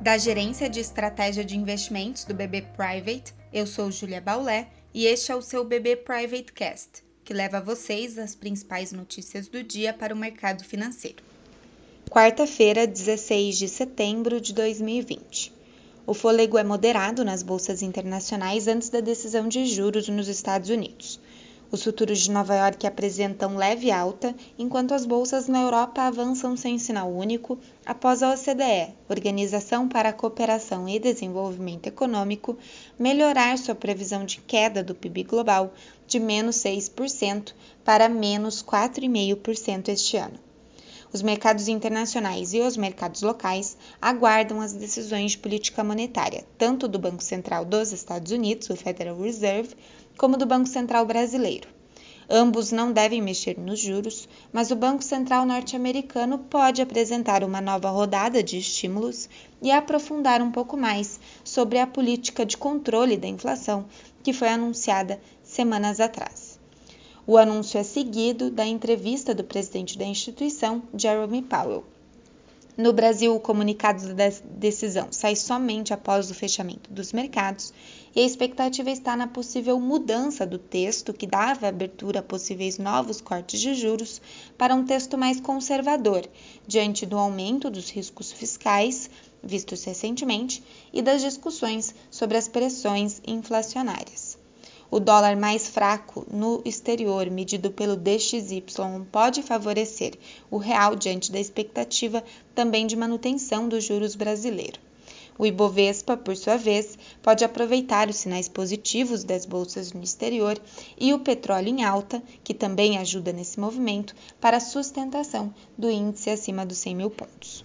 Da Gerência de Estratégia de Investimentos do BB Private, eu sou Julia Baulé e este é o seu BB Private Cast, que leva a vocês as principais notícias do dia para o mercado financeiro. Quarta-feira, 16 de setembro de 2020. O fôlego é moderado nas bolsas internacionais antes da decisão de juros nos Estados Unidos. Os futuros de Nova York apresentam leve alta, enquanto as bolsas na Europa avançam sem sinal único após a OCDE, Organização para a Cooperação e Desenvolvimento Econômico, melhorar sua previsão de queda do PIB global de menos 6% para menos 4,5% este ano. Os mercados internacionais e os mercados locais aguardam as decisões de política monetária, tanto do Banco Central dos Estados Unidos, o Federal Reserve, como do Banco Central brasileiro. Ambos não devem mexer nos juros, mas o Banco Central norte-americano pode apresentar uma nova rodada de estímulos e aprofundar um pouco mais sobre a política de controle da inflação que foi anunciada semanas atrás. O anúncio é seguido da entrevista do presidente da instituição, Jeremy Powell. No Brasil, o comunicado da decisão sai somente após o fechamento dos mercados e a expectativa está na possível mudança do texto que dava abertura a possíveis novos cortes de juros para um texto mais conservador, diante do aumento dos riscos fiscais vistos recentemente e das discussões sobre as pressões inflacionárias. O dólar mais fraco no exterior, medido pelo DXY, pode favorecer o real diante da expectativa também de manutenção dos juros brasileiros. O Ibovespa, por sua vez, pode aproveitar os sinais positivos das bolsas no exterior e o petróleo em alta, que também ajuda nesse movimento, para a sustentação do índice acima dos 100 mil pontos.